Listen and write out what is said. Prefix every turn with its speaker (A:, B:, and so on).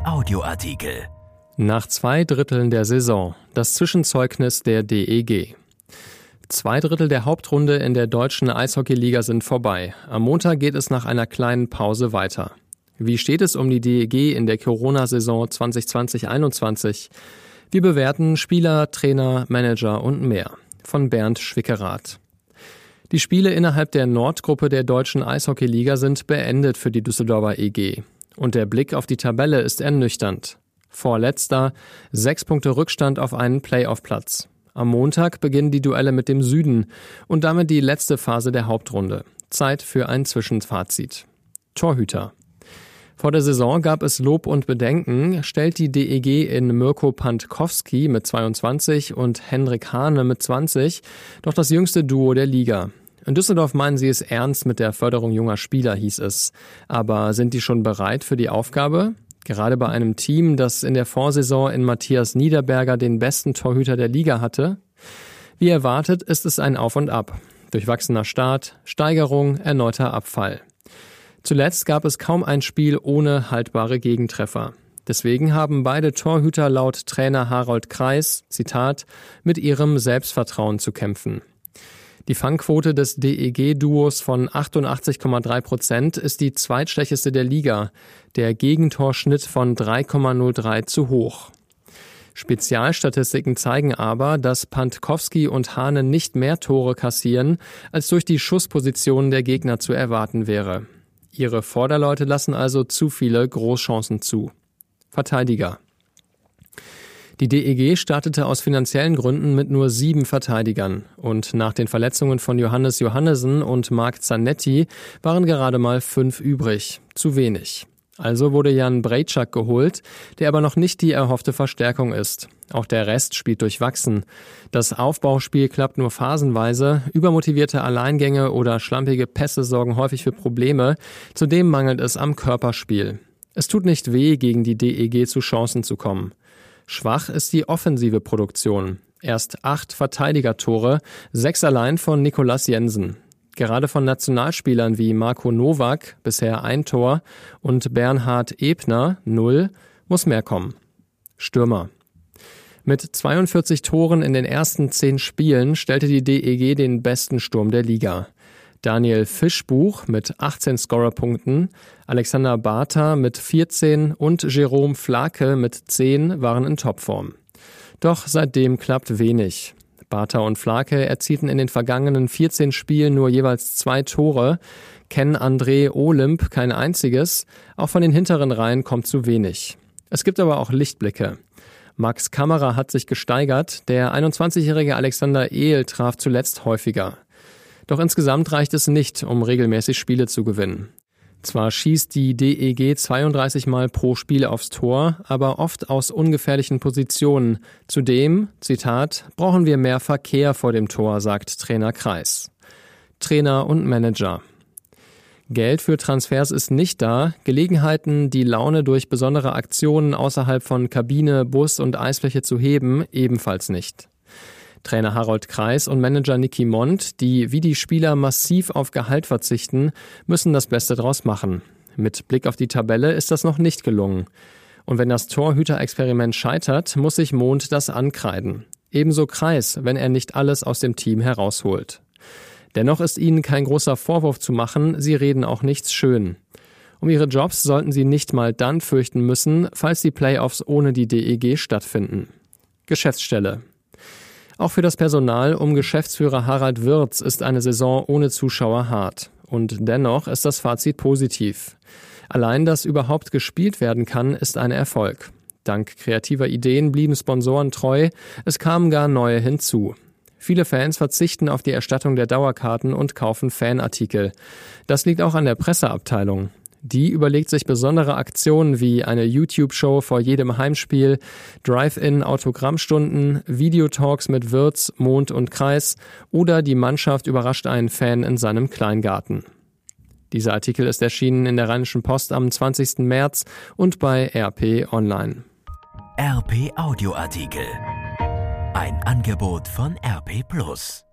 A: Audioartikel.
B: Nach zwei Dritteln der Saison das Zwischenzeugnis der DEG. Zwei Drittel der Hauptrunde in der deutschen Eishockeyliga sind vorbei. Am Montag geht es nach einer kleinen Pause weiter. Wie steht es um die DEG in der Corona-Saison 2020-21? Wir bewerten Spieler, Trainer, Manager und mehr. Von Bernd Schwickerath. Die Spiele innerhalb der Nordgruppe der deutschen Eishockeyliga sind beendet für die Düsseldorfer EG. Und der Blick auf die Tabelle ist ernüchternd. Vorletzter, sechs Punkte Rückstand auf einen Playoff-Platz. Am Montag beginnen die Duelle mit dem Süden und damit die letzte Phase der Hauptrunde. Zeit für ein Zwischenfazit. Torhüter. Vor der Saison gab es Lob und Bedenken, stellt die DEG in Mirko Pantkowski mit 22 und Henrik Hane mit 20 doch das jüngste Duo der Liga. In Düsseldorf meinen sie es ernst mit der Förderung junger Spieler, hieß es. Aber sind die schon bereit für die Aufgabe? Gerade bei einem Team, das in der Vorsaison in Matthias Niederberger den besten Torhüter der Liga hatte? Wie erwartet ist es ein Auf und Ab. Durchwachsener Start, Steigerung, erneuter Abfall. Zuletzt gab es kaum ein Spiel ohne haltbare Gegentreffer. Deswegen haben beide Torhüter laut Trainer Harold Kreis, Zitat, mit ihrem Selbstvertrauen zu kämpfen. Die Fangquote des DEG-Duos von 88,3 Prozent ist die zweitschlechteste der Liga, der Gegentorschnitt von 3,03 zu hoch. Spezialstatistiken zeigen aber, dass Pantkowski und Hane nicht mehr Tore kassieren, als durch die Schusspositionen der Gegner zu erwarten wäre. Ihre Vorderleute lassen also zu viele Großchancen zu. Verteidiger. Die DEG startete aus finanziellen Gründen mit nur sieben Verteidigern und nach den Verletzungen von Johannes Johannesen und Marc Zanetti waren gerade mal fünf übrig. Zu wenig. Also wurde Jan Brejczak geholt, der aber noch nicht die erhoffte Verstärkung ist. Auch der Rest spielt durchwachsen. Das Aufbauspiel klappt nur phasenweise, übermotivierte Alleingänge oder schlampige Pässe sorgen häufig für Probleme, zudem mangelt es am Körperspiel. Es tut nicht weh, gegen die DEG zu Chancen zu kommen. Schwach ist die offensive Produktion. Erst acht Verteidigertore, sechs allein von Nikolas Jensen. Gerade von Nationalspielern wie Marco Nowak, bisher ein Tor, und Bernhard Ebner, null, muss mehr kommen. Stürmer. Mit 42 Toren in den ersten zehn Spielen stellte die DEG den besten Sturm der Liga. Daniel Fischbuch mit 18 Scorerpunkten, Alexander Bartha mit 14 und Jerome Flake mit 10 waren in Topform. Doch seitdem klappt wenig. Bartha und Flake erzielten in den vergangenen 14 Spielen nur jeweils zwei Tore, Ken André Olymp kein einziges, auch von den hinteren Reihen kommt zu wenig. Es gibt aber auch Lichtblicke. Max Kamera hat sich gesteigert, der 21-jährige Alexander Ehl traf zuletzt häufiger. Doch insgesamt reicht es nicht, um regelmäßig Spiele zu gewinnen. Zwar schießt die DEG 32 Mal pro Spiel aufs Tor, aber oft aus ungefährlichen Positionen. Zudem, Zitat, brauchen wir mehr Verkehr vor dem Tor, sagt Trainer Kreis. Trainer und Manager. Geld für Transfers ist nicht da, Gelegenheiten, die Laune durch besondere Aktionen außerhalb von Kabine, Bus und Eisfläche zu heben, ebenfalls nicht. Trainer Harold Kreis und Manager Nicky Mond, die wie die Spieler massiv auf Gehalt verzichten, müssen das Beste draus machen. Mit Blick auf die Tabelle ist das noch nicht gelungen. Und wenn das Torhüter-Experiment scheitert, muss sich Mond das ankreiden. Ebenso Kreis, wenn er nicht alles aus dem Team herausholt. Dennoch ist ihnen kein großer Vorwurf zu machen, sie reden auch nichts schön. Um ihre Jobs sollten sie nicht mal dann fürchten müssen, falls die Playoffs ohne die DEG stattfinden. Geschäftsstelle. Auch für das Personal um Geschäftsführer Harald Wirz ist eine Saison ohne Zuschauer hart. Und dennoch ist das Fazit positiv. Allein, dass überhaupt gespielt werden kann, ist ein Erfolg. Dank kreativer Ideen blieben Sponsoren treu, es kamen gar neue hinzu. Viele Fans verzichten auf die Erstattung der Dauerkarten und kaufen Fanartikel. Das liegt auch an der Presseabteilung. Die überlegt sich besondere Aktionen wie eine YouTube-Show vor jedem Heimspiel, Drive-In-Autogrammstunden, Videotalks mit Wirts, Mond und Kreis oder die Mannschaft überrascht einen Fan in seinem Kleingarten. Dieser Artikel ist erschienen in der Rheinischen Post am 20. März und bei RP Online.
A: RP Audioartikel. Ein Angebot von RP Plus.